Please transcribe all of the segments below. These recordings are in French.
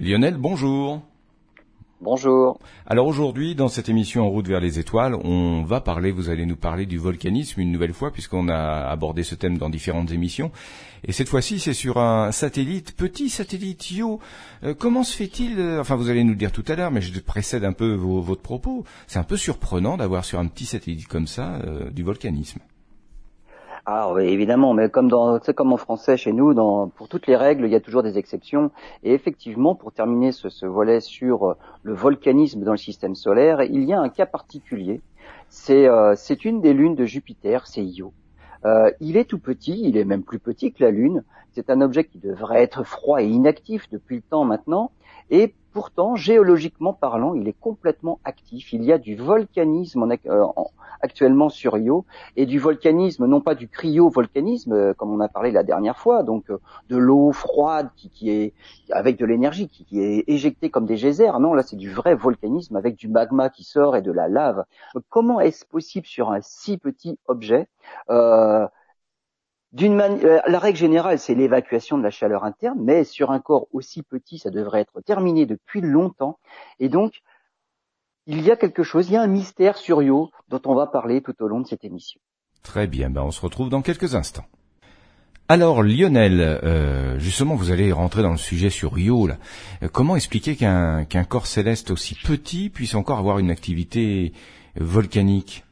Lionel, bonjour. Bonjour. Alors aujourd'hui, dans cette émission En route vers les étoiles, on va parler, vous allez nous parler du volcanisme une nouvelle fois, puisqu'on a abordé ce thème dans différentes émissions. Et cette fois-ci, c'est sur un satellite, petit satellite Io. Euh, comment se fait-il, euh, enfin vous allez nous le dire tout à l'heure, mais je précède un peu votre propos, c'est un peu surprenant d'avoir sur un petit satellite comme ça euh, du volcanisme. Ah oui, évidemment, mais comme dans, c'est comme en français chez nous, dans, pour toutes les règles, il y a toujours des exceptions. Et effectivement, pour terminer ce, volet sur euh, le volcanisme dans le système solaire, il y a un cas particulier. C'est, euh, c'est une des lunes de Jupiter, c'est Io. Euh, il est tout petit, il est même plus petit que la Lune. C'est un objet qui devrait être froid et inactif depuis le temps maintenant. Et pourtant, géologiquement parlant, il est complètement actif. Il y a du volcanisme euh, actuellement sur Io et du volcanisme, non pas du cryovolcanisme euh, comme on a parlé la dernière fois, donc euh, de l'eau froide qui, est avec de l'énergie qui, est éjectée comme des geysers. Non, là c'est du vrai volcanisme avec du magma qui sort et de la lave. comment est-ce possible sur un si petit objet d'une euh, la règle générale, c'est l'évacuation de la chaleur interne, mais sur un corps aussi petit, ça devrait être terminé depuis longtemps. Et donc, il y a quelque chose, il y a un mystère sur Io dont on va parler tout au long de cette émission. Très bien, ben on se retrouve dans quelques instants. Alors Lionel, euh, justement, vous allez rentrer dans le sujet sur Io. Euh, comment expliquer qu'un corps céleste aussi petit puisse encore avoir une activité volcanique?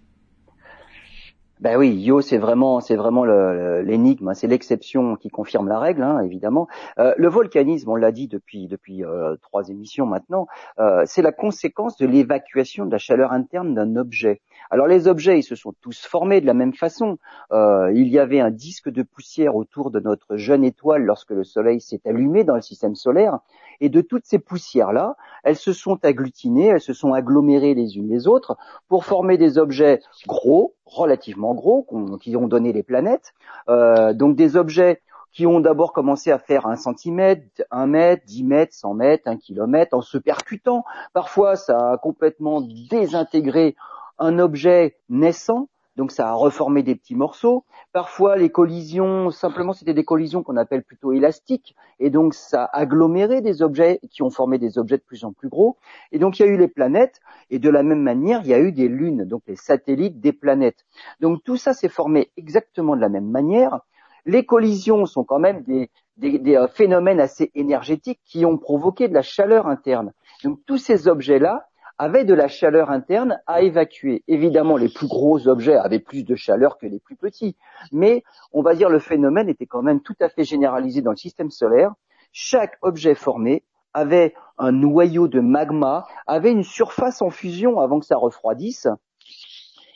Ben oui, Io, c'est vraiment, c'est vraiment l'énigme, hein. c'est l'exception qui confirme la règle, hein, évidemment. Euh, le volcanisme, on l'a dit depuis depuis euh, trois émissions maintenant, euh, c'est la conséquence de l'évacuation de la chaleur interne d'un objet. Alors les objets, ils se sont tous formés de la même façon. il y avait un disque de poussière autour de notre jeune étoile lorsque le Soleil s'est allumé dans le système solaire, et de toutes ces poussières-là, elles se sont agglutinées, elles se sont agglomérées les unes les autres pour former des objets gros, relativement gros, qui ont donné les planètes. Euh, donc des objets qui ont d'abord commencé à faire un centimètre, un mètre, dix mètres, cent mètres, un kilomètre, en se percutant. Parfois, ça a complètement désintégré un objet naissant donc ça a reformé des petits morceaux. Parfois les collisions, simplement c'était des collisions qu'on appelle plutôt élastiques, et donc ça a aggloméré des objets qui ont formé des objets de plus en plus gros. Et donc il y a eu les planètes, et de la même manière il y a eu des lunes, donc les satellites des planètes. Donc tout ça s'est formé exactement de la même manière. Les collisions sont quand même des, des euh, phénomènes assez énergétiques qui ont provoqué de la chaleur interne. Donc tous ces objets-là, avaient de la chaleur interne à évacuer. Évidemment, les plus gros objets avaient plus de chaleur que les plus petits, mais on va dire le phénomène était quand même tout à fait généralisé dans le système solaire. Chaque objet formé avait un noyau de magma, avait une surface en fusion avant que ça refroidisse,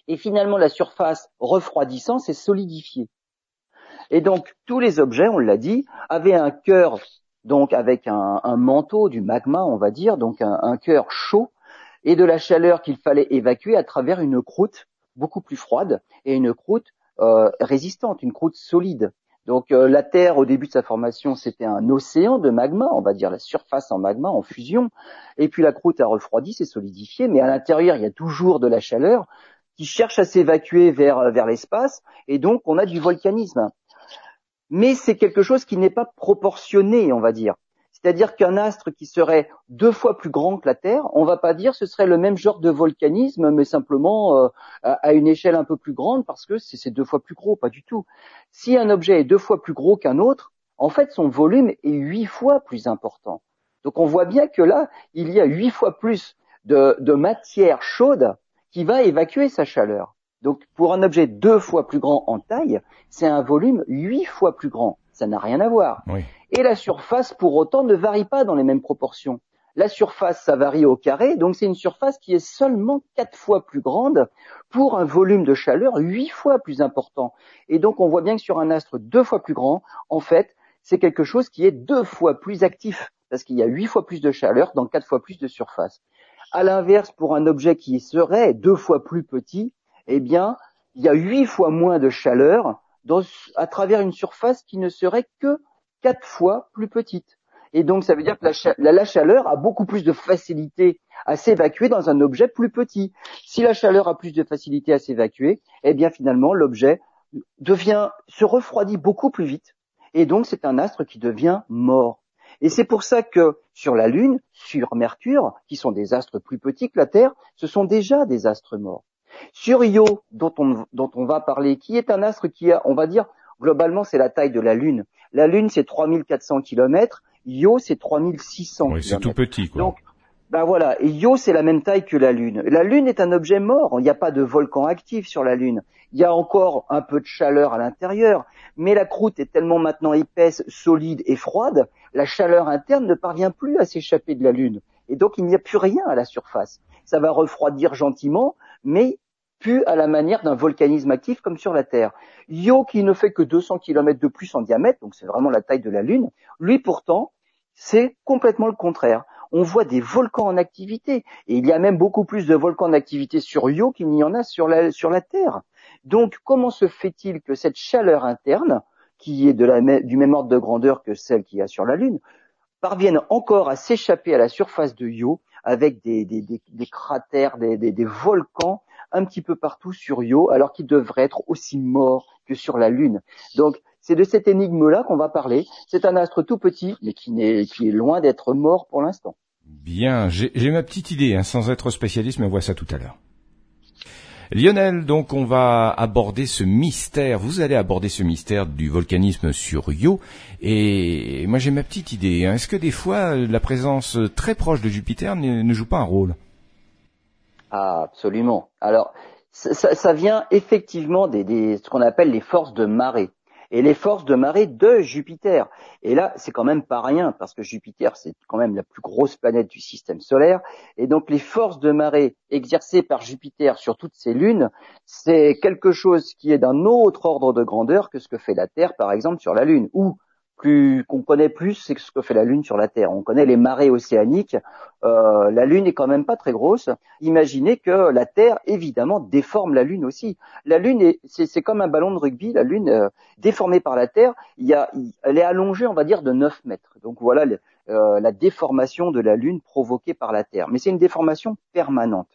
et finalement la surface refroidissant s'est solidifiée. Et donc tous les objets, on l'a dit, avaient un cœur donc avec un, manteau du magma, on va dire, donc un, un cœur chaud et de la chaleur qu'il fallait évacuer à travers une croûte beaucoup plus froide et une croûte euh, résistante, une croûte solide. Donc euh, la Terre, au début de sa formation, c'était un océan de magma, on va dire la surface en magma, en fusion, et puis la croûte a refroidi, s'est solidifiée, mais à l'intérieur, il y a toujours de la chaleur qui cherche à s'évacuer vers, vers l'espace, et donc on a du volcanisme. Mais c'est quelque chose qui n'est pas proportionné, on va dire. C'est-à-dire qu'un astre qui serait deux fois plus grand que la Terre, on va pas dire ce serait le même genre de volcanisme, mais simplement euh, à une échelle un peu plus grande parce que c'est deux fois plus gros, pas du tout. Si un objet est deux fois plus gros qu'un autre, en fait son volume est huit fois plus important. Donc on voit bien que là, il y a huit fois plus de, de matière chaude qui va évacuer sa chaleur. Donc pour un objet deux fois plus grand en taille, c'est un volume huit fois plus grand. Ça n'a rien à voir. Et la surface, pour autant, ne varie pas dans les mêmes proportions. La surface, ça varie au carré, donc c'est une surface qui est seulement quatre fois plus grande pour un volume de chaleur huit fois plus important. Et donc on voit bien que sur un astre deux fois plus grand, en fait, c'est quelque chose qui est deux fois plus actif, parce qu'il y a huit fois plus de chaleur dans quatre fois plus de surface. À l'inverse, pour un objet qui serait deux fois plus petit, eh bien, il y a huit fois moins de chaleur à travers une surface qui ne serait que quatre fois plus petite. Et donc ça veut dire que la, chaleur a beaucoup plus de facilité à s'évacuer dans un objet plus petit. Si la chaleur a plus de facilité à s'évacuer, eh bien finalement l'objet devient se refroidit beaucoup plus vite. Et donc c'est un astre qui devient mort. Et c'est pour ça que sur la Lune, sur Mercure, qui sont des astres plus petits que la Terre, ce sont déjà des astres morts. Sur Io, dont on, dont on va parler, qui est un astre qui a, on va dire, globalement, c'est la taille de la Lune. La Lune, c'est 3400 km. Io, c'est 3600 Oui, c'est tout petit, quoi. Donc, ben voilà. Et Io, c'est la même taille que la Lune. La Lune est un objet mort. Il n'y a pas de volcan actif sur la Lune. Il y a encore un peu de chaleur à l'intérieur, mais la croûte est tellement maintenant épaisse, solide et froide, la chaleur interne ne parvient plus à s'échapper de la Lune. Et donc, il n'y a plus rien à la surface. Ça va refroidir gentiment, mais plus à la manière d'un volcanisme actif comme sur la Terre. Io, qui ne fait que 200 km de plus en diamètre, donc c'est vraiment la taille de la Lune, lui pourtant, c'est complètement le contraire. On voit des volcans en activité, et il y a même beaucoup plus de volcans en activité sur Io qu'il n'y en a sur la, sur la Terre. Donc comment se fait-il que cette chaleur interne, qui est de la, du même ordre de grandeur que celle qu'il y a sur la Lune, parvienne encore à s'échapper à la surface de Io avec des, des, des, des cratères, des, volcans un petit peu partout sur Io, alors qu'il devrait être aussi mort que sur la Lune. Donc, c'est de cette énigme-là qu'on va parler. C'est un astre tout petit, mais qui, est, loin d'être mort pour l'instant. Bien, j'ai ma petite idée, hein, sans être spécialiste, mais on voit ça tout à l'heure. Lionel, donc on va aborder ce mystère, vous allez aborder ce mystère du volcanisme sur Io, et moi j'ai ma petite idée, hein. est-ce que des fois la présence très proche de Jupiter ne joue pas un rôle? Ah, absolument. Alors, ça, vient effectivement des, ce qu'on appelle les forces de marée et les forces de marée de Jupiter. Et là, c'est quand même pas rien parce que Jupiter, c'est quand même la plus grosse planète du système solaire. Et donc, les forces de marée exercées par Jupiter sur toutes ces lunes, c'est quelque chose qui est d'un autre ordre de grandeur que ce que fait la Terre, par exemple, sur la Lune, plus qu'on connaît plus, c'est ce que fait la Lune sur la Terre. On connaît les marées océaniques. Euh, la Lune est quand même pas très grosse. Imaginez que la Terre, évidemment, déforme la Lune aussi. La Lune, c'est comme un ballon de rugby. La Lune, euh, déformée par la Terre, il y a, elle est allongée, on va dire, de 9 mètres. Donc voilà euh, la déformation de la Lune provoquée par la Terre. Mais c'est une déformation permanente.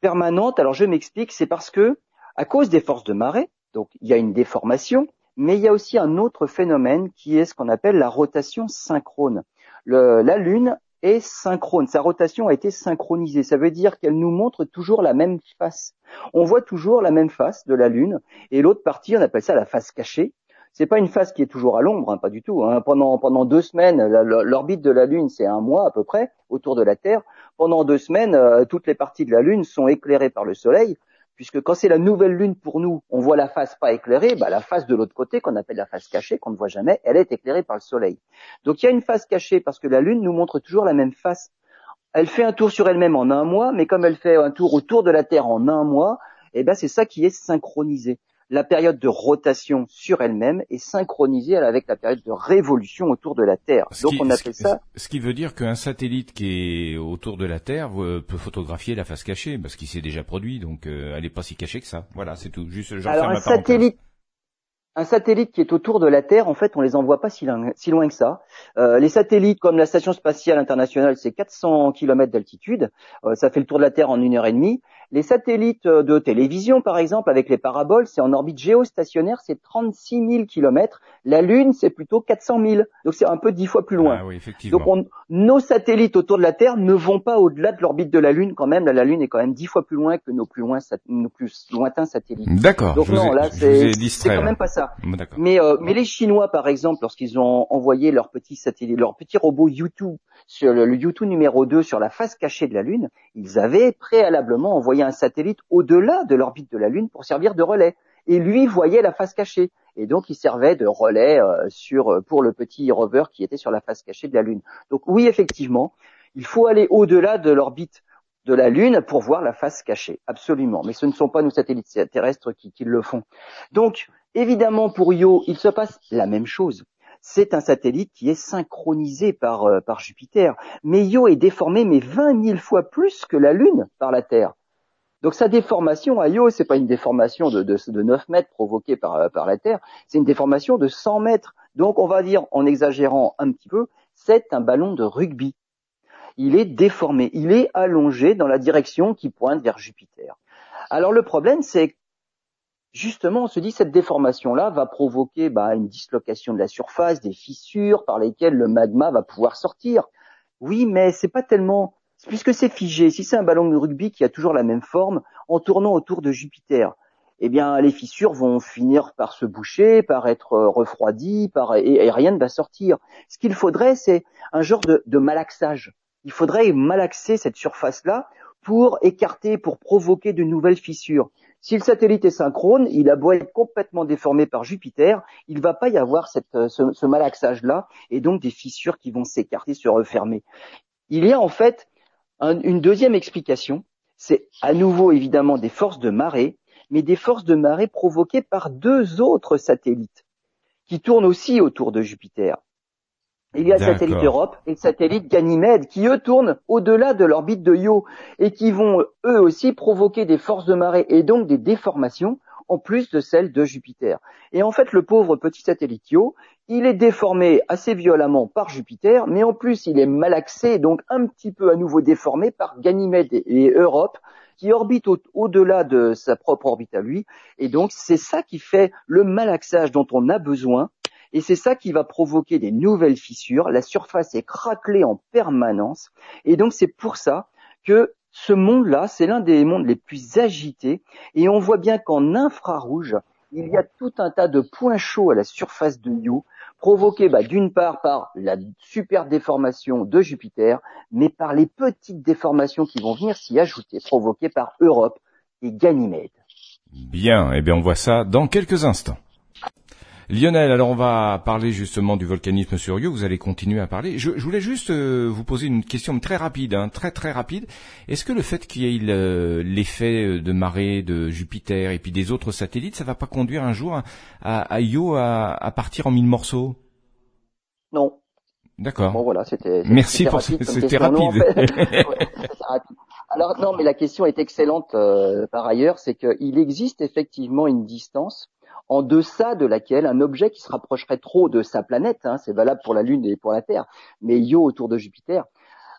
Permanente. Alors je m'explique. C'est parce que, à cause des forces de marée, donc il y a une déformation mais il y a aussi un autre phénomène qui est ce qu'on appelle la rotation synchrone. la Lune est synchrone, sa rotation a été synchronisée. Ça veut dire qu'elle nous montre toujours la même face. On voit toujours la même face de la Lune, et l'autre partie, on appelle ça la face cachée. C'est pas une face qui est toujours à l'ombre, hein, pas du tout. Hein. Pendant pendant deux semaines, l'orbite de la Lune, c'est un mois à peu près autour de la Terre. Pendant deux semaines, euh, toutes les parties de la Lune sont éclairées par le Soleil puisque quand c'est la nouvelle lune pour nous, on voit la face pas éclairée, bah la face de l'autre côté, qu'on appelle la face cachée, qu'on ne voit jamais, elle est éclairée par le soleil. Donc il y a une face cachée parce que la lune nous montre toujours la même face. Elle fait un tour sur elle-même en un mois, mais comme elle fait un tour autour de la Terre en un mois, eh ben c'est ça qui est synchronisé la période de rotation sur elle-même est synchronisée avec la période de révolution autour de la Terre. Donc on appelle ça. Ce qui veut dire qu'un satellite qui est autour de la Terre euh, peut photographier la face cachée, parce qu'il s'est déjà produit, donc euh, elle n'est pas si cachée que ça. Voilà, c'est tout. Juste, Alors un satellite, un satellite qui est autour de la Terre, en fait, on les envoie pas si loin, que ça. Euh, les satellites, comme la station spatiale internationale, c'est 400 km d'altitude. ça fait le tour de la Terre en une heure et demie. Les satellites euh, de télévision, par exemple, avec les paraboles, c'est en orbite géostationnaire, c'est 36 000 km. La Lune, c'est plutôt 400 000. Donc c'est un peu dix fois plus loin. Ah Donc nos satellites autour de la Terre ne vont pas au-delà de l'orbite de la Lune quand même. La, Lune est quand même dix fois plus loin que nos plus, loin, nos plus lointains satellites. D'accord. Donc non, là c'est quand même pas ça. Mais, euh, mais les Chinois, par exemple, lorsqu'ils ont envoyé leur petit satellite, leur petit robot YouTube sur le, le YouTube numéro 2 sur la face cachée de la Lune, ils avaient préalablement envoyé un satellite au-delà de l'orbite de la Lune pour servir de relais. Et lui voyait la face cachée. Et donc il servait de relais euh, sur euh, pour le petit rover qui était sur la face cachée de la Lune. Donc oui, effectivement, il faut aller au-delà de l'orbite de la Lune pour voir la face cachée, absolument. Mais ce ne sont pas nos satellites terrestres qui, le font. Donc, évidemment, pour Io, il se passe la même chose c'est un satellite qui est synchronisé par, euh, par Jupiter. Mais Io est déformé mais 20 000 fois plus que la Lune par la Terre. Donc sa déformation à Io, c'est pas une déformation de, de, 9 mètres provoquée par, par la Terre, c'est une déformation de 100 mètres. Donc on va dire, en exagérant un petit peu, c'est un ballon de rugby. Il est déformé, il est allongé dans la direction qui pointe vers Jupiter. Alors le problème, c'est justement, on se dit cette déformation-là va provoquer bah, une dislocation de la surface, des fissures par lesquelles le magma va pouvoir sortir. Oui, mais c'est pas tellement puisque c'est figé. Si c'est un ballon de rugby qui a toujours la même forme, en tournant autour de Jupiter, eh bien les fissures vont finir par se boucher, par être euh, refroidies, par et, rien ne va sortir. Ce qu'il faudrait, c'est un genre de, de malaxage. Il faudrait malaxer cette surface-là pour écarter, pour provoquer de nouvelles fissures. Si le satellite est synchrone, il a beau être complètement déformé par Jupiter, il ne va pas y avoir cette, euh, ce, malaxage-là et donc des fissures qui vont s'écarter, se refermer. Il y a en fait une deuxième explication, c'est à nouveau évidemment des forces de marée, mais des forces de marée provoquées par deux autres satellites qui tournent aussi autour de Jupiter. Il y a le satellite Europe et le satellite Ganymède qui eux tournent au-delà de l'orbite de Io et qui vont eux aussi provoquer des forces de marée et donc des déformations en plus de celles de Jupiter. Et en fait, le pauvre petit satellite Io, il est déformé assez violemment par Jupiter, mais en plus il est malaxé, donc un petit peu à nouveau déformé par Ganymède et Europe, qui orbitent au-delà de sa propre orbite à lui. Et donc c'est ça qui fait le malaxage dont on a besoin et c'est ça qui va provoquer des nouvelles fissures. La surface est craquelée en permanence. Et donc c'est pour ça que ce monde-là, c'est l'un des mondes les plus agités. Et on voit bien qu'en infrarouge, il y a tout un tas de points chauds à la surface de Io, provoqués bah, d'une part par la super déformation de Jupiter, mais par les petites déformations qui vont venir s'y ajouter, provoquées par Europe et Ganymède. Bien, eh bien on voit ça dans quelques instants. Lionel, alors on va parler justement du volcanisme sur Io. Vous allez continuer à parler. Je, voulais juste euh, vous poser une question très rapide, hein, très très rapide. Est-ce que le fait qu'il y ait l'effet de marée de Jupiter et puis des autres satellites, ça va pas conduire un jour à, Io à, partir en mille morceaux? Non. D'accord. Bon voilà, c'était. Merci pour c'était rapide. Alors non, mais la question est excellente euh, par ailleurs, c'est qu'il existe effectivement une distance en deçà de laquelle un objet qui se rapprocherait trop de sa planète, hein, c'est valable pour la Lune et pour la Terre, mais Io autour de Jupiter,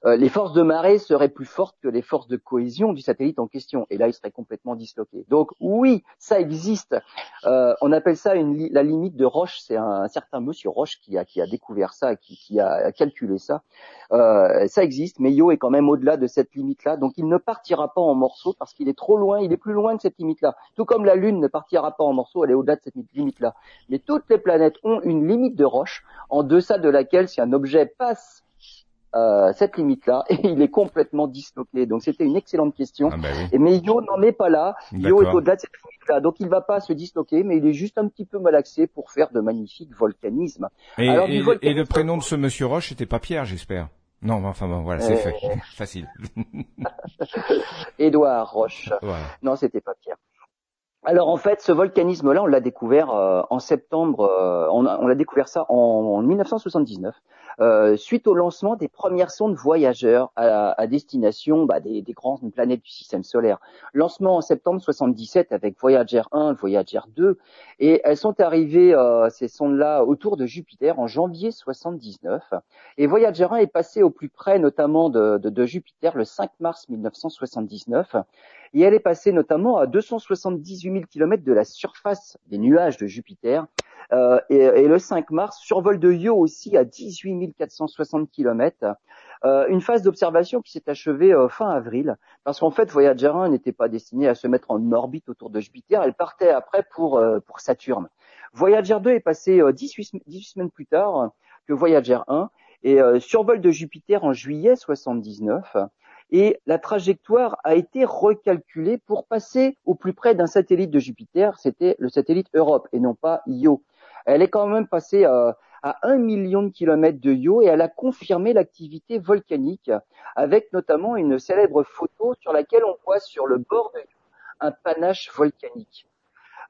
euh, les forces de marée seraient plus fortes que les forces de cohésion du satellite en question. Et là, il serait complètement disloqué. Donc oui, ça existe. Euh, on appelle ça la limite de Roche. C'est un, certain monsieur Roche qui a, qui a découvert ça, qui, qui a calculé ça. Euh, ça existe, mais Io est quand même au-delà de cette limite-là. Donc il ne partira pas en morceaux parce qu'il est trop loin, il est plus loin de cette limite-là. Tout comme la Lune ne partira pas en morceaux, elle est au-delà de cette limite-là. Mais toutes les planètes ont une limite de Roche en deçà de laquelle si un objet passe euh, cette limite-là et il est complètement disloqué. Donc c'était une excellente question. Ah bah mais Io n'en est pas là. Io est au-delà de cette limite-là. Donc il va pas se disloquer, mais il est juste un petit peu malaxé pour faire de magnifiques volcanismes. Et, et, le prénom de ce monsieur Roche était pas Pierre, j'espère. Non, enfin bon, voilà, c'est fait. Facile. Édouard Roche. Non, c'était pas Pierre. Alors en fait, ce volcanisme-là, on l'a découvert euh, en septembre, euh, on, l'a découvert ça en 1979 euh, suite au lancement des premières sondes voyageurs à, destination bah, des, grandes planètes du système solaire. Lancement en septembre 77 avec Voyager 1, Voyager 2, et elles sont arrivées, euh, ces sondes-là, autour de Jupiter en janvier 79. Et Voyager 1 est passé au plus près notamment de, de Jupiter le 5 mars 1979 et elle est passée notamment à 278 000 km de la surface des nuages de Jupiter euh, et, le 5 mars, survol de Io aussi à 18 460 km. Euh, une phase d'observation qui s'est achevée euh, fin avril, parce qu'en fait Voyager 1 n'était pas destiné à se mettre en orbite autour de Jupiter, elle partait après pour, pour Saturne. Voyager 2 est passé 18, 18, semaines plus tard que Voyager 1, et survol de Jupiter en juillet 79, et la trajectoire a été recalculée pour passer au plus près d'un satellite de Jupiter, c'était le satellite Europe et non pas Io. Elle est quand même passée euh, à un million de kilomètres de Io et elle a confirmé l'activité volcanique avec notamment une célèbre photo sur laquelle on voit sur le bord de un panache volcanique.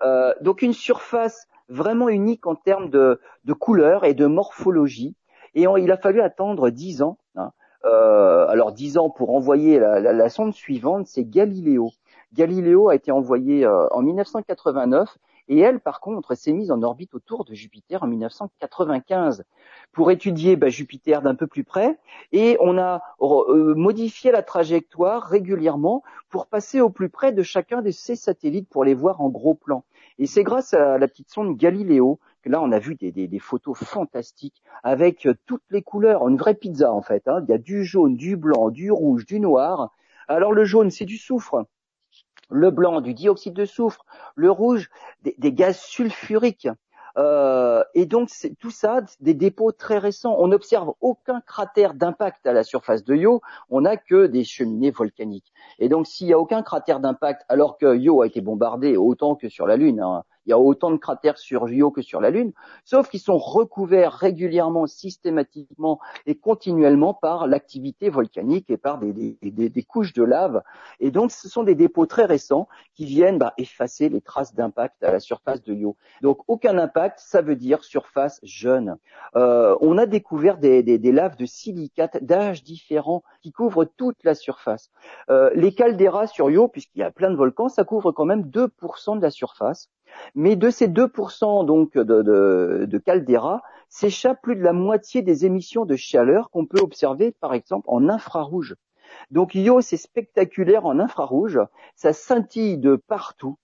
Euh, donc une surface vraiment unique en termes de, couleur et de morphologie. Et il a fallu attendre dix ans. Hein. Euh, alors dix ans pour envoyer la, la sonde suivante, c'est Galiléo. Galiléo a été envoyé en 1989 et elle, par contre, s'est mise en orbite autour de Jupiter en 1995 pour étudier bah, Jupiter d'un peu plus près. Et on a euh, modifié la trajectoire régulièrement pour passer au plus près de chacun de ces satellites pour les voir en gros plan. Et c'est grâce à la petite sonde Galileo que là on a vu des, photos fantastiques avec euh, toutes les couleurs, une vraie pizza en fait. Hein. Il y a du jaune, du blanc, du rouge, du noir. Alors le jaune c'est du soufre, le blanc du dioxyde de soufre, le rouge des gaz sulfuriques. Euh, et donc tout ça, des dépôts très récents. On n'observe aucun cratère d'impact à la surface de Io. On n'a que des cheminées volcaniques. Et donc s'il n'y a aucun cratère d'impact, alors que Io a été bombardé autant que sur la Lune, hein, il y a autant de cratères sur Io que sur la Lune, sauf qu'ils sont recouverts régulièrement, systématiquement et continuellement par l'activité volcanique et par des, couches de lave. Et donc, ce sont des dépôts très récents qui viennent bah, effacer les traces d'impact à la surface de Io. Donc, aucun impact, ça veut dire surface jeune. Euh, on a découvert des, laves de silicate d'âges différents qui couvrent toute la surface. Euh, les calderas sur Io, puisqu'il y a plein de volcans, ça couvre quand même 2% de la surface. Mais de ces 2% donc de, de, de caldeira, s'échappe plus de la moitié des émissions de chaleur qu'on peut observer par exemple en infrarouge. Donc Io, c'est spectaculaire en infrarouge, ça scintille de partout.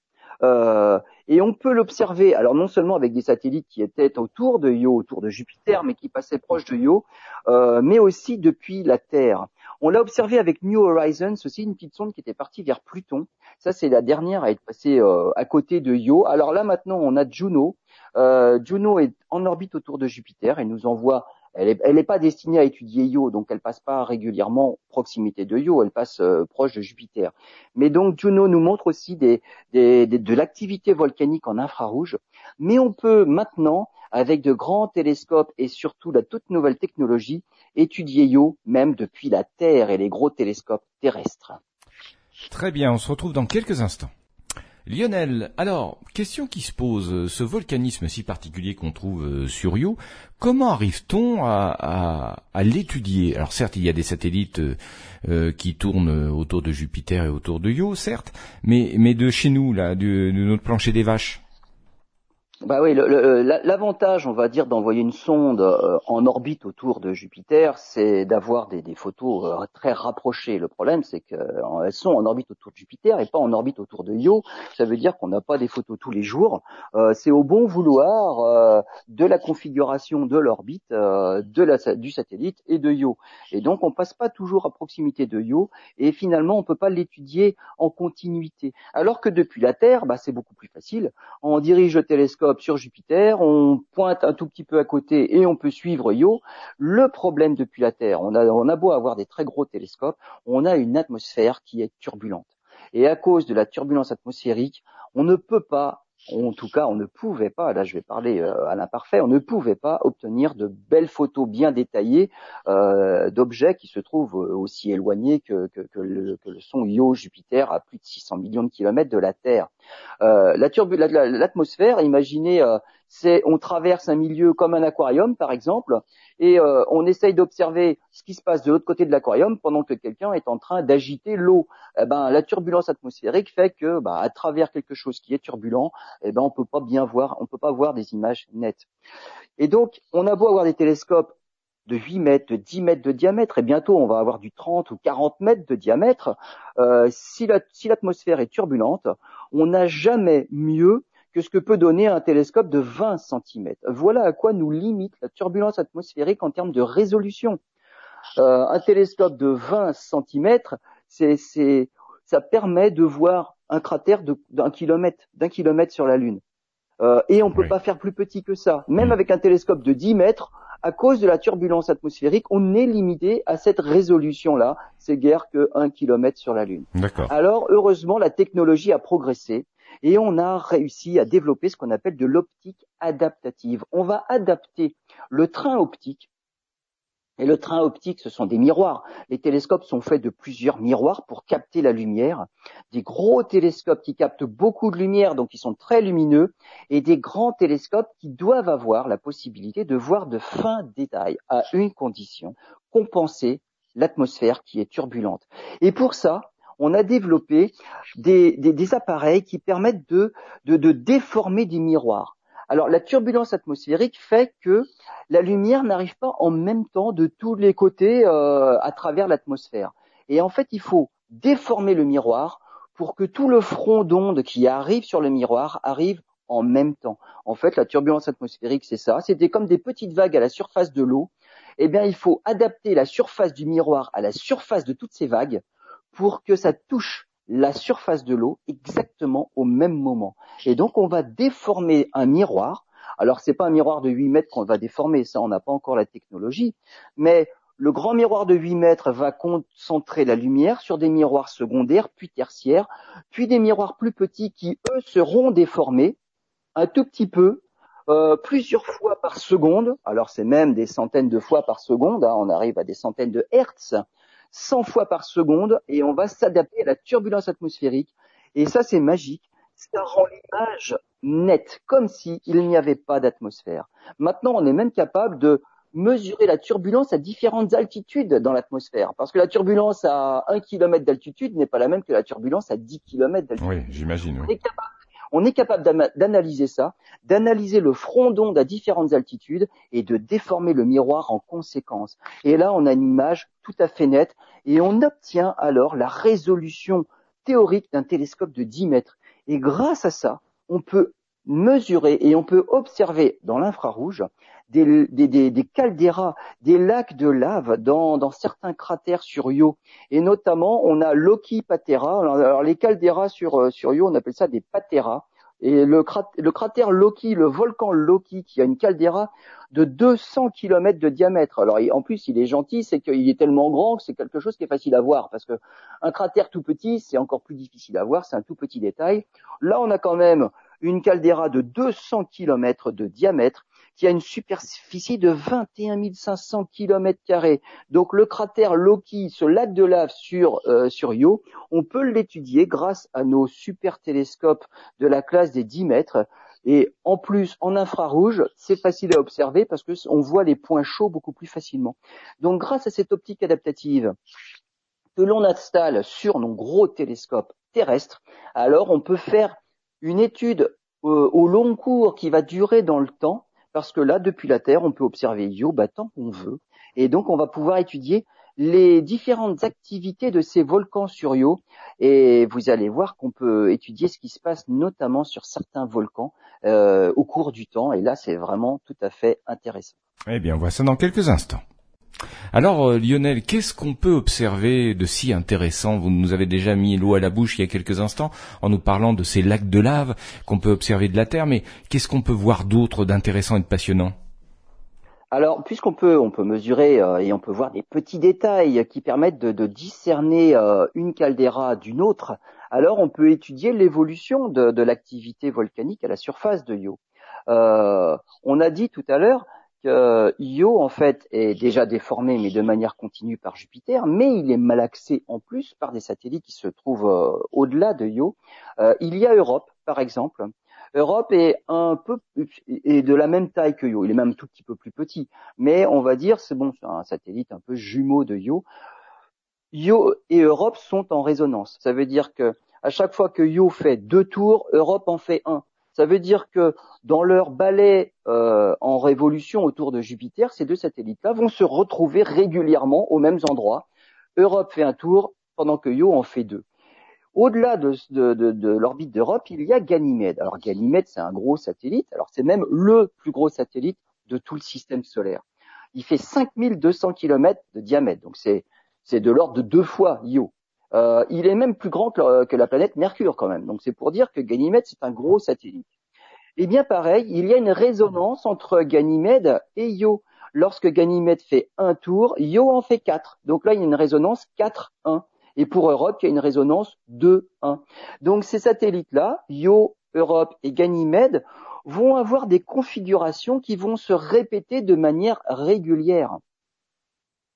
Euh, et on peut l'observer, alors non seulement avec des satellites qui étaient autour de Io, autour de Jupiter, mais qui passaient proche de Io, euh, mais aussi depuis la Terre. On l'a observé avec New Horizons, aussi une petite sonde qui était partie vers Pluton. Ça, c'est la dernière à être passée euh, à côté de Io. Alors là, maintenant, on a Juno. Euh, Juno est en orbite autour de Jupiter et nous envoie elle n'est pas destinée à étudier Io, donc elle passe pas régulièrement proximité de Io, elle passe euh, proche de Jupiter. Mais donc Juno nous montre aussi de l'activité volcanique en infrarouge, mais on peut maintenant, avec de grands télescopes et surtout la toute nouvelle technologie, étudier Io même depuis la Terre et les gros télescopes terrestres. Très bien, on se retrouve dans quelques instants. Lionel, alors, question qui se pose, ce volcanisme si particulier qu'on trouve euh, sur Io, comment arrive-t-on à, l'étudier? Alors certes, il y a des satellites euh, euh, qui tournent autour de Jupiter et autour de Io, certes, mais, mais de chez nous, là, de notre plancher des vaches bah oui, l'avantage, on va dire, d'envoyer une sonde euh, en orbite autour de Jupiter, c'est d'avoir des, photos euh, très rapprochées. Le problème, c'est qu'elles sont en orbite autour de Jupiter et pas en orbite autour de Io. Ça veut dire qu'on n'a pas des photos tous les jours. Euh, c'est au bon vouloir de la configuration de l'orbite, du satellite et de Io. Et donc, on passe pas toujours à proximité de Io et finalement, on peut pas l'étudier en continuité. Alors que depuis la Terre, bah, c'est beaucoup plus facile. On dirige le télescope sur Jupiter, on pointe un tout petit peu à côté et on peut suivre Io. Le problème depuis la Terre, on a, on a beau avoir des très gros télescopes, on a une atmosphère qui est turbulente. Et à cause de la turbulence atmosphérique, on ne peut pas en tout cas, on ne pouvait pas, là je vais parler euh, à l'imparfait, on ne pouvait pas obtenir de belles photos bien détaillées euh, d'objets qui se trouvent euh, aussi éloignés que, le, que, son Io Jupiter à plus de 600 millions de kilomètres de la Terre. L'atmosphère, imaginez c'est on traverse un milieu comme un aquarium par exemple et euh, on essaye d'observer ce qui se passe de l'autre côté de l'aquarium pendant que quelqu'un est en train d'agiter l'eau. Eh ben la turbulence atmosphérique fait que bah, à travers quelque chose qui est turbulent, eh ben on peut pas bien voir, on peut pas voir des images nettes. Et donc on a beau avoir des télescopes de 8 mètres, de 10 mètres de diamètre, et bientôt on va avoir du 30 ou 40 mètres de diamètre, euh, si l'atmosphère est turbulente, on n'a jamais mieux que ce que peut donner un télescope de 20 cm. Voilà à quoi nous limite la turbulence atmosphérique en termes de résolution. Euh, un télescope de 20 cm, c'est, ça permet de voir un cratère d'un kilomètre, d'un kilomètre sur la Lune. Euh, et on ne peut pas faire plus petit que ça. Même mm. avec un télescope de 10 mètres, à cause de la turbulence atmosphérique, on est limité à cette résolution-là. C'est guère que 1 kilomètre sur la Lune. Alors, heureusement, la technologie a progressé et on a réussi à développer ce qu'on appelle de l'optique adaptative. On va adapter le train optique et le train optique, ce sont des miroirs. Les télescopes sont faits de plusieurs miroirs pour capter la lumière. Des gros télescopes qui captent beaucoup de lumière, donc qui sont très lumineux, et des grands télescopes qui doivent avoir la possibilité de voir de fins détails à une condition, compenser l'atmosphère qui est turbulente. Et pour ça, on a développé des, appareils qui permettent de, déformer des miroirs. Alors la turbulence atmosphérique fait que la lumière n'arrive pas en même temps de tous les côtés euh, à travers l'atmosphère. Et en fait, il faut déformer le miroir pour que tout le front d'onde qui arrive sur le miroir arrive en même temps. En fait, la turbulence atmosphérique, c'est ça. C'était comme des petites vagues à la surface de l'eau. Eh bien, il faut adapter la surface du miroir à la surface de toutes ces vagues pour que ça touche la surface de l'eau exactement au même moment. Et donc, on va déformer un miroir. Alors, c'est pas un miroir de 8 mètres qu'on va déformer, ça, on n'a pas encore la technologie, mais le grand miroir de 8 mètres va concentrer la lumière sur des miroirs secondaires, puis tertiaires, puis des miroirs plus petits qui, eux, seront déformés un tout petit peu, euh, plusieurs fois par seconde. Alors c'est même des centaines de fois par seconde, hein, on arrive à des centaines de hertz, 100 fois par seconde, et on va s'adapter à la turbulence atmosphérique. Et ça, c'est magique. Ça rend l'image nette, comme s'il n'y avait pas d'atmosphère. Maintenant, on est même capable de mesurer la turbulence à différentes altitudes dans l'atmosphère. Parce que la turbulence à 1 km d'altitude n'est pas la même que la turbulence à 10 km d'altitude. Oui, j'imagine. On est capable d'analyser ça, d'analyser le front d'onde à différentes altitudes et de déformer le miroir en conséquence. Et là, on a une image tout à fait nette et on obtient alors la résolution théorique d'un télescope de 10 mètres. Et grâce à ça, on peut mesurer et on peut observer dans l'infrarouge des, des, des, des, lacs de lave dans, certains cratères sur Io. Et notamment, on a Loki Patera. Alors, les calderas sur, euh, sur Io, on appelle ça des pateras. Et le, le, cratère Loki, le volcan Loki, qui a une caldeira de 200 km de diamètre. Alors en plus, il est gentil, c'est qu'il est tellement grand que c'est quelque chose qui est facile à voir, parce que un cratère tout petit, c'est encore plus difficile à voir, c'est un tout petit détail. Là, on a quand même une caldeira de 200 km de diamètre qui a une superficie de 21 500 km Donc le cratère Loki, ce lac de lave sur, euh, sur Io, on peut l'étudier grâce à nos super télescopes de la classe des 10 mètres. Et en plus, en infrarouge, c'est facile à observer parce que on voit les points chauds beaucoup plus facilement. Donc grâce à cette optique adaptative que l'on installe sur nos gros télescopes terrestres, alors on peut faire une étude euh, au long cours qui va durer dans le temps parce que là, depuis la Terre, on peut observer Io bah, tant qu'on veut. Et donc, on va pouvoir étudier les différentes activités de ces volcans sur Io. Et vous allez voir qu'on peut étudier ce qui se passe notamment sur certains volcans euh, au cours du temps. Et là, c'est vraiment tout à fait intéressant. Eh bien, on voit ça dans quelques instants. Alors euh, Lionel, qu'est-ce qu'on peut observer de si intéressant? Vous nous avez déjà mis l'eau à la bouche il y a quelques instants en nous parlant de ces lacs de lave qu'on peut observer de la Terre, mais qu'est-ce qu'on peut voir d'autre d'intéressant et de passionnant? Alors, puisqu'on peut, on peut mesurer euh, et on peut voir des petits détails qui permettent de, discerner euh, une caldeira d'une autre, alors on peut étudier l'évolution de, de l'activité volcanique à la surface de Io. on a dit tout à l'heure Io en fait est déjà déformé mais de manière continue par Jupiter, mais il est malaxé en plus par des satellites qui se trouvent euh, au-delà de Io. Euh, il y a Europe par exemple. Europe est un peu est de la même taille que Io, il est même tout petit peu plus petit, mais on va dire c'est bon, c'est un satellite un peu jumeau de Io. Io et Europe sont en résonance. Ça veut dire que à chaque fois que Io fait deux tours, Europe en fait un. Ça veut dire que dans leur balai euh, en révolution autour de Jupiter, ces deux satellites-là vont se retrouver régulièrement aux mêmes endroits. Europe fait un tour pendant que Io en fait deux. Au-delà de, l'orbite d'Europe, il y a Ganymède. Alors Ganymède, c'est un gros satellite. Alors c'est même le plus gros satellite de tout le système solaire. Il fait 5200 km de diamètre, donc c'est de l'ordre de deux fois Io. Euh, il est même plus grand que, la planète Mercure quand même. Donc c'est pour dire que Ganymède c'est un gros satellite. Eh bien pareil, il y a une résonance entre Ganymède et Io. Lorsque Ganymède fait un tour, Io en fait quatre. Donc là, il y a une résonance 4-1. Et pour Europe, il y a une résonance 2-1. Donc ces satellites-là, Io, Europe et Ganymède, vont avoir des configurations qui vont se répéter de manière régulière.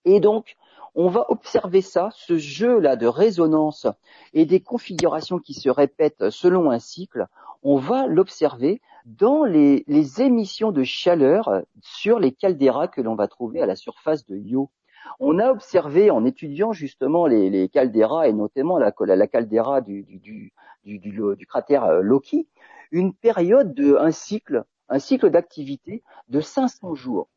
Et donc, on va observer ça, ce jeu-là de résonance et des configurations qui se répètent selon un cycle, on va l'observer dans les, émissions de chaleur sur les calderas que l'on va trouver à la surface de Io. On a observé en étudiant justement les, les calderas et notamment la, caldeira du, du, du, cratère euh, Loki, une période de un cycle, un cycle d'activité de 500 jours.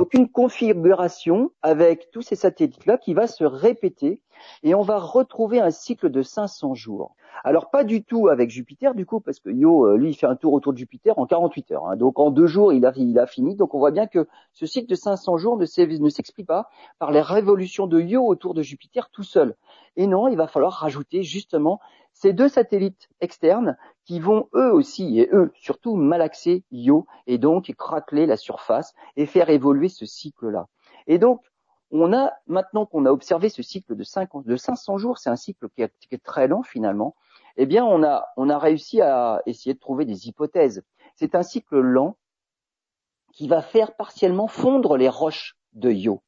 Donc une configuration avec tous ces satellites-là qui va se répéter et on va retrouver un cycle de 500 jours. Alors pas du tout avec Jupiter du coup, parce que Io, euh, lui, il fait un tour autour de Jupiter en 48 heures. Hein. Donc en deux jours, il a, fini. Donc on voit bien que ce cycle de 500 jours ne s'explique pas par les révolutions de Io autour de Jupiter tout seul. Et non, il va falloir rajouter justement ces deux satellites externes qui vont eux aussi, et eux surtout, malaxer Io et donc craqueler la surface et faire évoluer ce cycle-là. Et donc, on a, maintenant qu'on a observé ce cycle de, 500 jours, c'est un cycle qui est, très lent finalement, eh bien on a, on a réussi à essayer de trouver des hypothèses. C'est un cycle lent qui va faire partiellement fondre les roches de Io.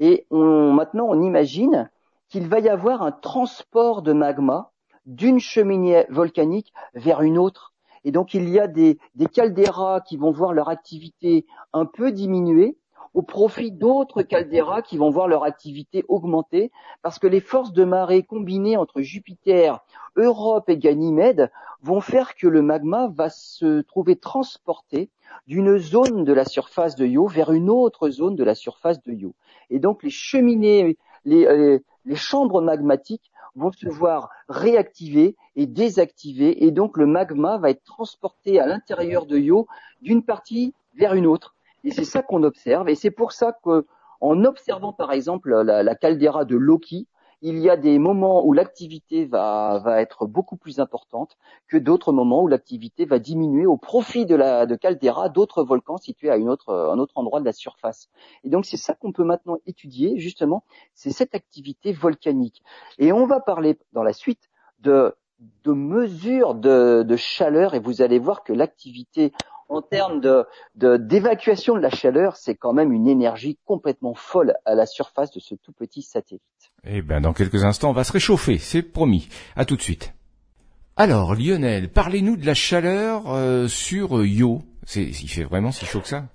Et on, maintenant on imagine qu'il va y avoir un transport de magma d'une cheminée volcanique vers une autre. Et donc il y a des, des calderas qui vont voir leur activité un peu diminuer au profit d'autres caldeiras qui vont voir leur activité augmenter parce que les forces de marée combinées entre Jupiter, Europe et Ganymède vont faire que le magma va se trouver transporté d'une zone de la surface de Io vers une autre zone de la surface de Io. Et donc les cheminées, les, euh, les chambres magmatiques vont se voir réactivées et désactivées et donc le magma va être transporté à l'intérieur de Io d'une partie vers une autre. Et c'est ça qu'on observe. Et c'est pour ça qu'en observant par exemple la, la caldeira de Loki, il y a des moments où l'activité va, va être beaucoup plus importante que d'autres moments où l'activité va diminuer au profit de la de caldeira d'autres volcans situés à une autre, un autre endroit de la surface. Et donc c'est ça qu'on peut maintenant étudier justement, c'est cette activité volcanique. Et on va parler dans la suite de de mesures de, de chaleur et vous allez voir que l'activité en termes de, d'évacuation de, la chaleur, c'est quand même une énergie complètement folle à la surface de ce tout petit satellite. Eh bien, dans quelques instants, on va se réchauffer, c'est promis. À tout de suite. Alors, Lionel, parlez-nous de la chaleur euh, sur Io. C'est, il fait vraiment si chaud que ça?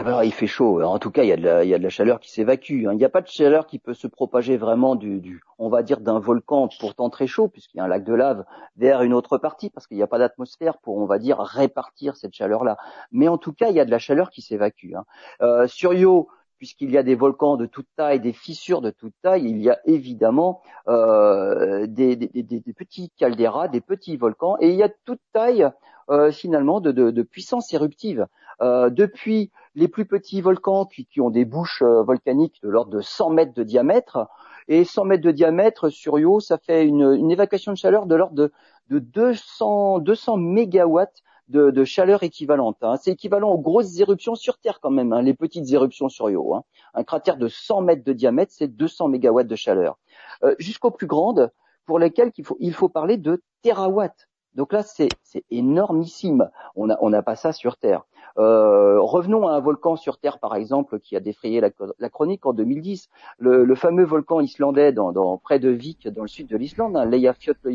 Ah ben, il fait chaud. En tout cas, il y a de la, il y a de la chaleur qui s'évacue. Hein. Il n'y a pas de chaleur qui peut se propager vraiment du, du on va dire, d'un volcan pourtant très chaud, puisqu'il y a un lac de lave, vers une autre partie, parce qu'il n'y a pas d'atmosphère pour, on va dire, répartir cette chaleur-là. Mais en tout cas, il y a de la chaleur qui s'évacue. Hein. Euh, sur Io, puisqu'il y a des volcans de toute taille, des fissures de toute taille, il y a évidemment euh, des, des, des, des, petits calderas, des petits volcans, et il y a toute taille euh, finalement de, de, de puissance éruptive. Euh, depuis les plus petits volcans qui, ont des bouches euh, volcaniques de l'ordre de 100 mètres de diamètre, et 100 mètres de diamètre sur Io, ça fait une, évacuation de chaleur de l'ordre de, de 200, 200 mégawatts de, chaleur équivalente. Hein. C'est équivalent aux grosses éruptions sur Terre quand même, hein, les petites éruptions sur Io. Hein. Un cratère de 100 mètres de diamètre, c'est 200 mégawatts de chaleur. Euh, jusqu'aux plus grandes, pour lesquelles il faut, il faut parler de terawatts. Donc là, c'est énormissime. On n'a on a pas ça sur Terre. Euh, revenons à un volcan sur Terre, par exemple, qui a défrayé la, chronique en 2010. Le, fameux volcan islandais dans, près de Vik, dans le sud de l'Islande, hein, Leyjafjökull.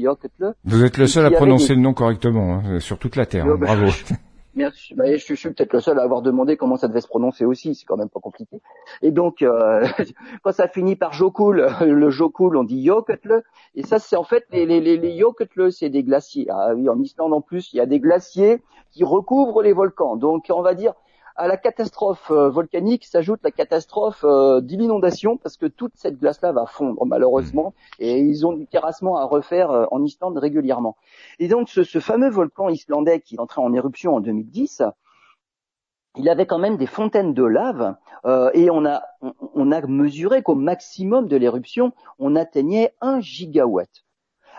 Vous êtes le seul à prononcer le nom correctement hein, sur toute la Terre. Hein, bravo. Merci. Bah, je, suis, peut-être le seul à avoir demandé comment ça devait se prononcer aussi, c'est quand même pas compliqué. Et donc, euh, quand ça finit par Jokul, le Jokul, on dit Jokutle, et ça c'est en fait les, les c'est des glaciers. Ah oui, en Islande en plus, il y a des glaciers qui recouvrent les volcans. Donc, on va dire, à la catastrophe euh, volcanique s'ajoute la catastrophe euh, de l'inondation parce que toute cette glace-là va fondre malheureusement et ils ont du terrassement à refaire euh, en Islande régulièrement. Et donc ce, fameux volcan islandais qui est entré en éruption en 2010, il avait quand même des fontaines de lave et on a, on a mesuré qu'au maximum de l'éruption, on atteignait un gigawatt.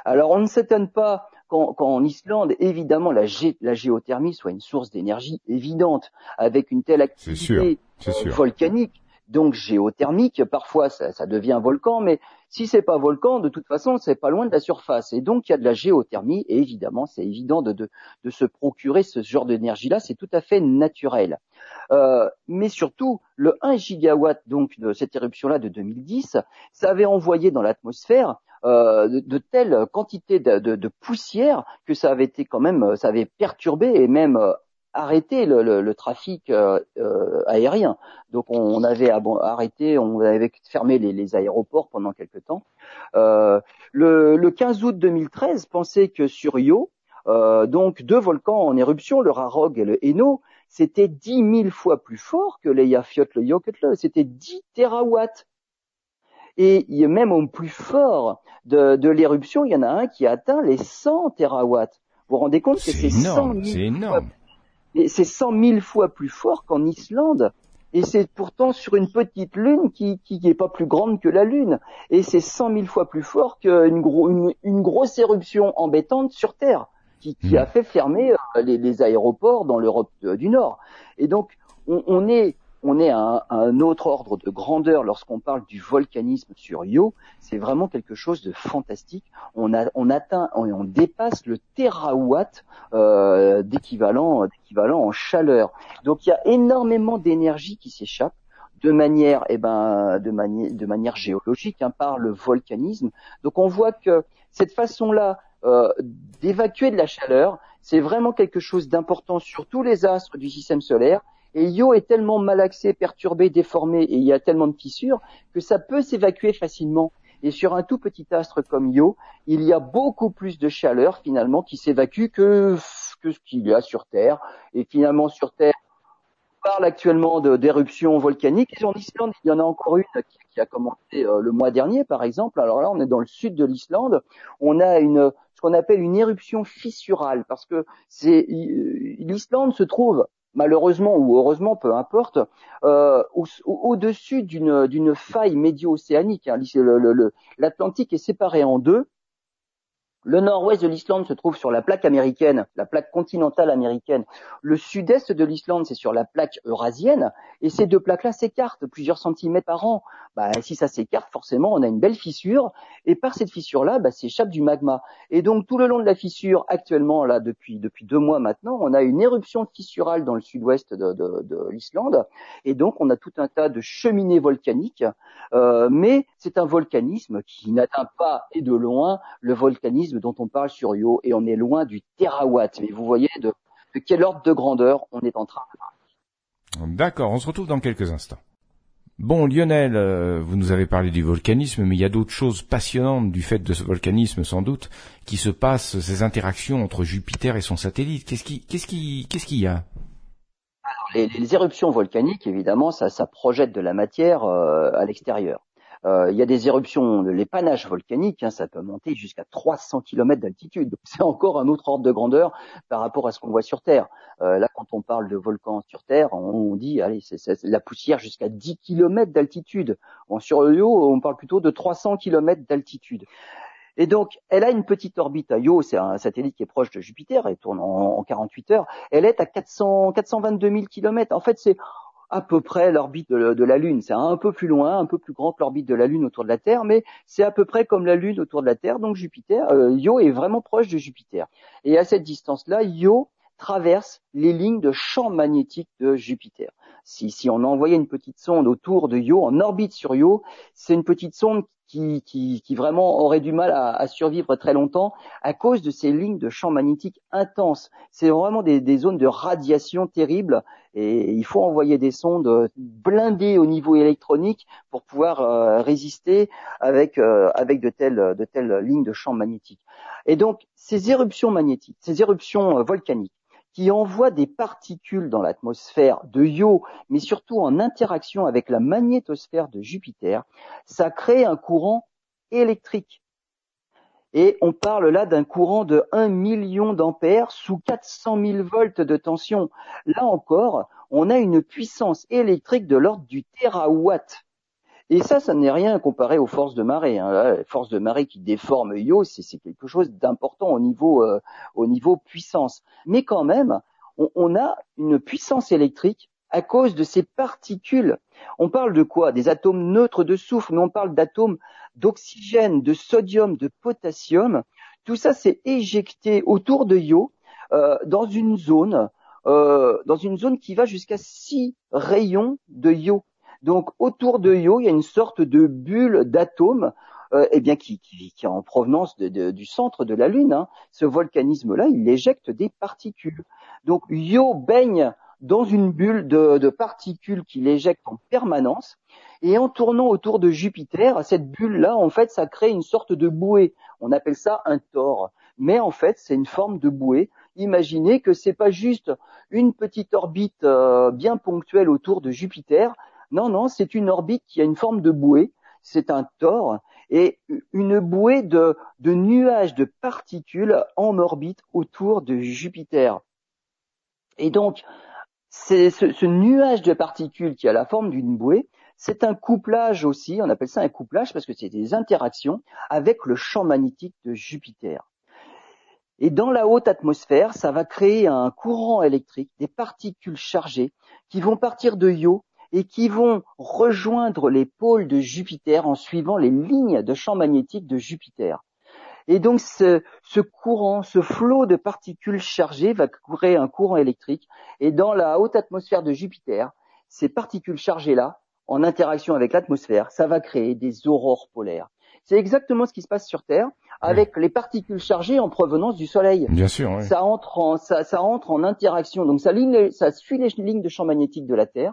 Alors on ne s'étonne pas quand, en Islande, évidemment, la, géothermie soit une source d'énergie évidente, avec une telle activité volcanique, donc géothermique, parfois ça, devient un volcan, mais si c'est pas volcan, de toute façon, c'est pas loin de la surface. Et donc il y a de la géothermie, et évidemment, c'est évident de, se procurer ce genre d'énergie-là, c'est tout à fait naturel. Euh, mais surtout, le 1 gigawatt donc de cette éruption-là de 2010, ça avait envoyé dans l'atmosphère euh, de, telles quantités de, poussière que ça avait été quand même, ça avait perturbé et même euh, arrêté le, trafic euh, aérien. Donc on, avait arrêté, on avait fermé les, aéroports pendant quelque temps. le, 15 août 2013, pensez que sur Io, donc deux volcans en éruption, le Rarog et le Eno, c'était dix mille fois plus fort que les Yafyot, le Yoketle, c'était 10 terawatts. Et même au plus fort de, de l'éruption, il y en a un qui atteint les 100 terawatts. Vous vous rendez compte que c'est 100 énorme. C'est 100 000 fois plus fort qu'en Islande. Et c'est pourtant sur une petite lune qui, qui est pas plus grande que la lune. Et c'est 100 000 fois plus fort qu'une une, grosse éruption embêtante sur Terre qui, qui hmm. a fait fermer euh, les, les aéroports dans l'Europe euh, du Nord. Et donc, on, on est on est à un, autre ordre de grandeur lorsqu'on parle du volcanisme sur Io. C'est vraiment quelque chose de fantastique. On, a, on atteint, on, on dépasse le terawatt euh, d'équivalent, d'équivalent en chaleur. Donc il y a énormément d'énergie qui s'échappe de manière, eh ben, de, de manière géologique hein, par le volcanisme. Donc on voit que cette façon-là euh, d'évacuer de la chaleur, c'est vraiment quelque chose d'important sur tous les astres du système solaire et Io est tellement malaxé, perturbé, déformé, et il y a tellement de fissures que ça peut s'évacuer facilement. Et sur un tout petit astre comme Io, il y a beaucoup plus de chaleur finalement qui s'évacue que, que ce qu'il y a sur Terre. Et finalement sur Terre, on parle actuellement d'éruptions volcaniques. Et en Islande, il y en a encore une qui, a commencé euh, le mois dernier, par exemple. Alors là, on est dans le sud de l'Islande. On a une ce qu'on appelle une éruption fissurale, parce que c'est l'Islande se trouve malheureusement ou heureusement, peu importe, euh, au-dessus d'une faille médio-océanique. Hein, L'Atlantique est séparé en deux. Le nord-ouest de l'Islande se trouve sur la plaque américaine, la plaque continentale américaine. Le sud-est de l'Islande, c'est sur la plaque eurasienne. Et ces deux plaques-là s'écartent plusieurs centimètres par an. Bah, si ça s'écarte, forcément, on a une belle fissure. Et par cette fissure-là, bah, s'échappe du magma. Et donc, tout le long de la fissure, actuellement, là, depuis, depuis deux mois maintenant, on a une éruption fissurale dans le sud-ouest de, de, de l'Islande. Et donc, on a tout un tas de cheminées volcaniques. Euh, mais c'est un volcanisme qui n'atteint pas, et de loin, le volcanisme dont on parle sur Io et on est loin du terawatt. Mais vous voyez de, quel ordre de grandeur on est en train de parler. D'accord, on se retrouve dans quelques instants. Bon, Lionel, euh, vous nous avez parlé du volcanisme, mais il y a d'autres choses passionnantes du fait de ce volcanisme, sans doute, qui se passent, ces interactions entre Jupiter et son satellite. Qu'est-ce qui, qu'est-ce qui, qu'est-ce qu'il y a? Les, éruptions volcaniques, évidemment, ça, ça projette de la matière euh, à l'extérieur. Euh, il y a des éruptions, les panaches volcaniques, hein, ça peut monter jusqu'à 300 km d'altitude. C'est encore un autre ordre de grandeur par rapport à ce qu'on voit sur Terre. Euh, là, quand on parle de volcans sur Terre, on, dit, allez, c'est la poussière jusqu'à 10 km d'altitude. sur Io, on parle plutôt de 300 km d'altitude. Et donc, elle a une petite orbite. Io, c'est un satellite qui est proche de Jupiter, elle tourne en 48 heures. Elle est à 400, 422 000 km. En fait, c'est à peu près l'orbite de, la Lune. C'est un peu plus loin, un peu plus grand que l'orbite de la Lune autour de la Terre, mais c'est à peu près comme la Lune autour de la Terre. Donc Jupiter, euh, Io est vraiment proche de Jupiter. Et à cette distance-là, Io traverse les lignes de champ magnétique de Jupiter. Si, on envoyait une petite sonde autour de Io, en orbite sur Io, c'est une petite sonde qui, qui, vraiment aurait du mal à, survivre très longtemps à cause de ces lignes de champ magnétique intenses. C'est vraiment des, zones de radiation terribles et il faut envoyer des sondes blindées au niveau électronique pour pouvoir euh, résister avec, euh, avec de, telles, de telles lignes de champ magnétique. Et donc ces éruptions magnétiques, ces éruptions euh, volcaniques, qui envoient des particules dans l'atmosphère de Io, mais surtout en interaction avec la magnétosphère de Jupiter, ça crée un courant électrique. Et on parle là d'un courant de 1 million d'ampères sous 400 000 volts de tension. Là encore, on a une puissance électrique de l'ordre du terawatt. Et ça, ça n'est rien comparé aux forces de marée. Hein. les forces de marée qui déforment Io, c'est quelque chose d'important au niveau euh, au niveau puissance. Mais quand même, on, a une puissance électrique à cause de ces particules. On parle de quoi? Des atomes neutres de soufre, mais on parle d'atomes d'oxygène, de sodium, de potassium. Tout ça s'est éjecté autour de Io euh, dans une zone, euh, dans une zone qui va jusqu'à 6 rayons de Io. Donc autour de Io, il y a une sorte de bulle d'atomes euh, eh bien qui, qui, qui, est en provenance de, du centre de la Lune. Hein. Ce volcanisme-là, il éjecte des particules. Donc Io baigne dans une bulle de, de particules qu'il éjecte en permanence. Et en tournant autour de Jupiter, cette bulle-là, en fait, ça crée une sorte de bouée. On appelle ça un tor. Mais en fait, c'est une forme de bouée. Imaginez que c'est pas juste une petite orbite euh, bien ponctuelle autour de Jupiter, non, non, c'est une orbite qui a une forme de bouée. c'est un tor et une bouée de, nuages de particules en orbite autour de Jupiter. Et donc, c'est ce, nuage de particules qui a la forme d'une bouée, c'est un couplage aussi, on appelle ça un couplage parce que c'est des interactions avec le champ magnétique de Jupiter. Et dans la haute atmosphère, ça va créer un courant électrique, des particules chargées qui vont partir de Io et qui vont rejoindre les pôles de Jupiter en suivant les lignes de champ magnétique de Jupiter. Et donc ce, courant, ce flot de particules chargées va créer un courant électrique. Et dans la haute atmosphère de Jupiter, ces particules chargées-là, en interaction avec l'atmosphère, ça va créer des aurores polaires. C'est exactement ce qui se passe sur Terre avec les particules chargées en provenance du Soleil. Bien sûr. Ça entre en ça, entre en interaction. Donc ça, ça suit les lignes de champ magnétique de la Terre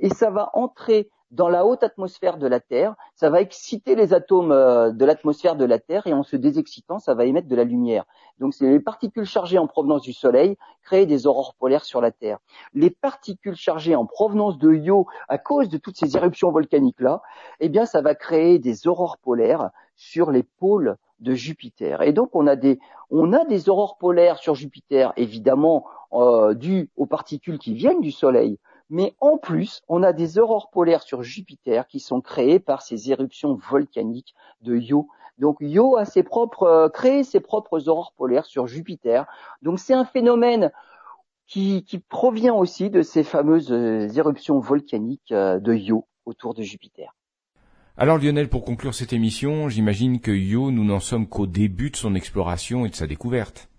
et ça va entrer dans la haute atmosphère de la Terre, ça va exciter les atomes euh, de l'atmosphère de la Terre et en se désexcitant, ça va émettre de la lumière. Donc c'est les particules chargées en provenance du Soleil créent des aurores polaires sur la Terre. Les particules chargées en provenance de Io, à cause de toutes ces éruptions volcaniques là, eh bien ça va créer des aurores polaires sur les pôles de Jupiter. Et donc on a des on a des aurores polaires sur Jupiter, évidemment euh, dues aux particules qui viennent du Soleil. Mais en plus, on a des aurores polaires sur Jupiter qui sont créées par ces éruptions volcaniques de Io. Donc Io a ses propres, euh, créé ses propres aurores polaires sur Jupiter. Donc c'est un phénomène qui, provient aussi de ces fameuses euh, éruptions volcaniques euh, de Io autour de Jupiter. Alors Lionel, pour conclure cette émission, j'imagine que Io, nous n'en sommes qu'au début de son exploration et de sa découverte.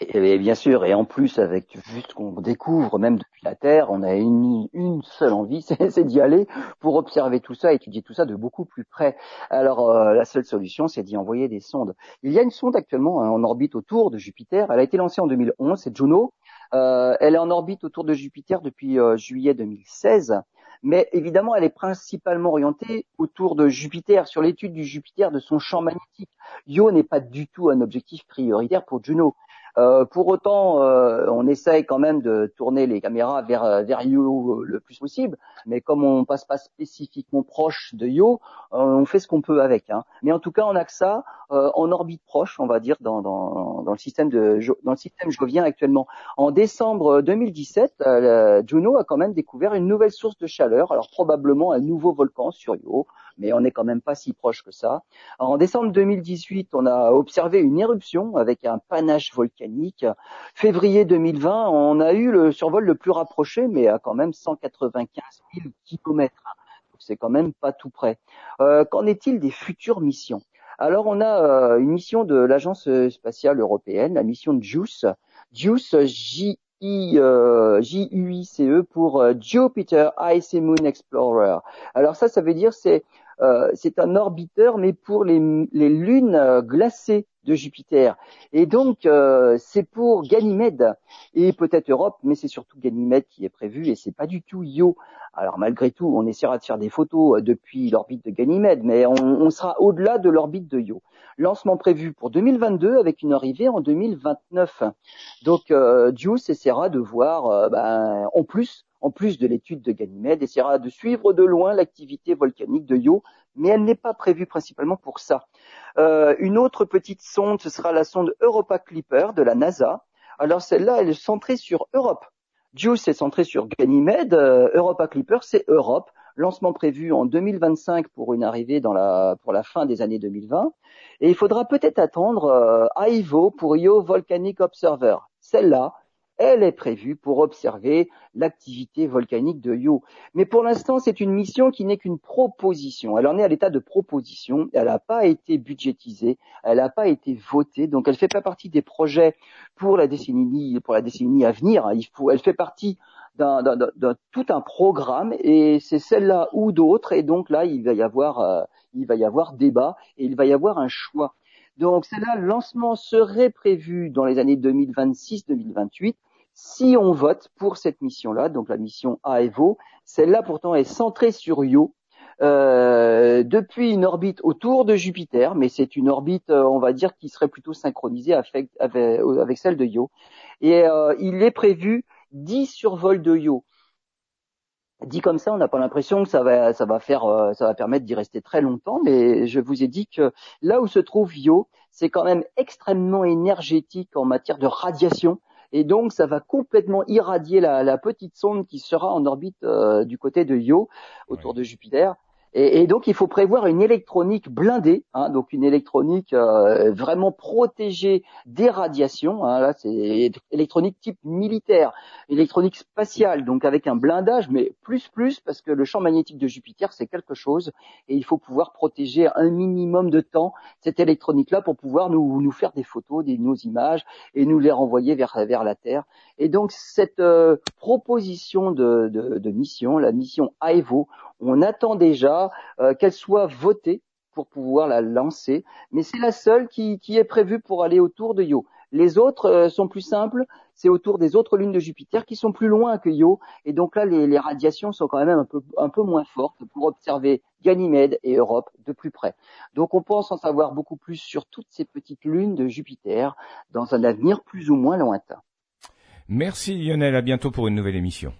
Et, bien sûr, et en plus, avec juste ce qu'on découvre même depuis la Terre, on a une, une seule envie, c'est d'y aller pour observer tout ça, étudier tout ça de beaucoup plus près. Alors, euh, la seule solution, c'est d'y envoyer des sondes. Il y a une sonde actuellement hein, en orbite autour de Jupiter. Elle a été lancée en 2011, c'est Juno. Euh, elle est en orbite autour de Jupiter depuis euh, juillet 2016 mais évidemment, elle est principalement orientée autour de Jupiter, sur l'étude du Jupiter, de son champ magnétique. Io n'est pas du tout un objectif prioritaire pour Juno. Euh, pour autant, euh, on essaye quand même de tourner les caméras vers, euh, vers Yo le plus possible, mais comme on passe pas spécifiquement proche de Yo, on fait ce qu'on peut avec. Hein. Mais en tout cas, on a que ça en orbite proche, on va dire, dans, dans, dans le système de dans le système viens actuellement. En décembre 2017, Juno a quand même découvert une nouvelle source de chaleur, alors probablement un nouveau volcan sur Io, mais on n'est quand même pas si proche que ça. En décembre 2018, on a observé une éruption avec un panache volcanique. Février 2020, on a eu le survol le plus rapproché, mais à quand même 195 000 kilomètres. C'est quand même pas tout près. Euh, qu'en est-il des futures missions? Alors on a euh, une mission de l'agence spatiale européenne, la mission JUICE, JUICE J J-U-I-C-E pour euh, Jupiter Ice Moon Explorer. Alors ça, ça veut dire c'est euh, c'est un orbiteur, mais pour les, lunes euh, glacées de Jupiter. Et donc, euh, c'est pour Ganymède et peut-être Europe, mais c'est surtout Ganymède qui est prévu et c'est pas du tout Io. Alors malgré tout, on essaiera de faire des photos depuis l'orbite de Ganymède, mais on, sera au-delà de l'orbite de Io. Lancement prévu pour 2022 avec une arrivée en 2029. Donc, euh, essaiera de voir, ben, en plus, en plus de l'étude de Ganymède, essaiera de suivre de loin l'activité volcanique de Io, mais elle n'est pas prévue principalement pour ça. Euh, une autre petite sonde, ce sera la sonde Europa Clipper de la NASA. Alors celle-là, elle est centrée sur Europe. JUICE est centré sur Ganymède, euh, Europa Clipper, c'est Europe. Lancement prévu en 2025 pour une arrivée pour la fin des années 2020. Et il faudra peut-être attendre euh, IVO pour Io Volcanic Observer. Celle-là, elle est prévue pour observer l'activité volcanique de Io. Mais pour l'instant, c'est une mission qui n'est qu'une proposition. Elle en est à l'état de proposition. Elle n'a pas été budgétisée. Elle n'a pas été votée. Donc, elle fait pas partie des projets pour la décennie, pour la décennie à venir. Elle fait partie d'un, tout un programme et c'est celle-là ou d'autres. Et donc là, il va y avoir, euh, il va y avoir débat et il va y avoir un choix. Donc celle-là, le lancement serait prévu dans les années 2026-2028 si on vote pour cette mission-là, donc la mission AEVO. Celle-là pourtant est centrée sur Io. Euh, depuis une orbite autour de Jupiter, mais c'est une orbite, euh, on va dire, qui serait plutôt synchronisée avec, celle de Io. Et euh, il est prévu 10 survols de Io. dit comme ça, on n'a pas l'impression que ça va, ça va faire, euh, ça va permettre d'y rester très longtemps. Mais je vous ai dit que là où se trouve Io, c'est quand même extrêmement énergétique en matière de radiation. Et donc, ça va complètement irradier la, petite sonde qui sera en orbite euh, du côté de Io, autour de Jupiter. Et, donc, il faut prévoir une électronique blindée, hein, donc une électronique euh, vraiment protégée des radiations. Hein, là, c'est électronique type militaire, électronique spatiale, donc avec un blindage, mais plus plus parce que le champ magnétique de Jupiter, c'est quelque chose, et il faut pouvoir protéger un minimum de temps cette électronique-là pour pouvoir nous, nous faire des photos, des, nos images, et nous les renvoyer vers, vers la Terre. Et donc, cette euh, proposition de, de, de mission, la mission AEVO, on attend déjà euh, qu'elle soit votée pour pouvoir la lancer, mais c'est la seule qui, est prévue pour aller autour de Io. Les autres euh, sont plus simples, c'est autour des autres lunes de Jupiter qui sont plus loin que Io, et donc là les, radiations sont quand même un peu, un peu moins fortes pour observer Ganymède et Europe de plus près. Donc on pense en savoir beaucoup plus sur toutes ces petites lunes de Jupiter dans un avenir plus ou moins lointain. Merci Lionel, à bientôt pour une nouvelle émission.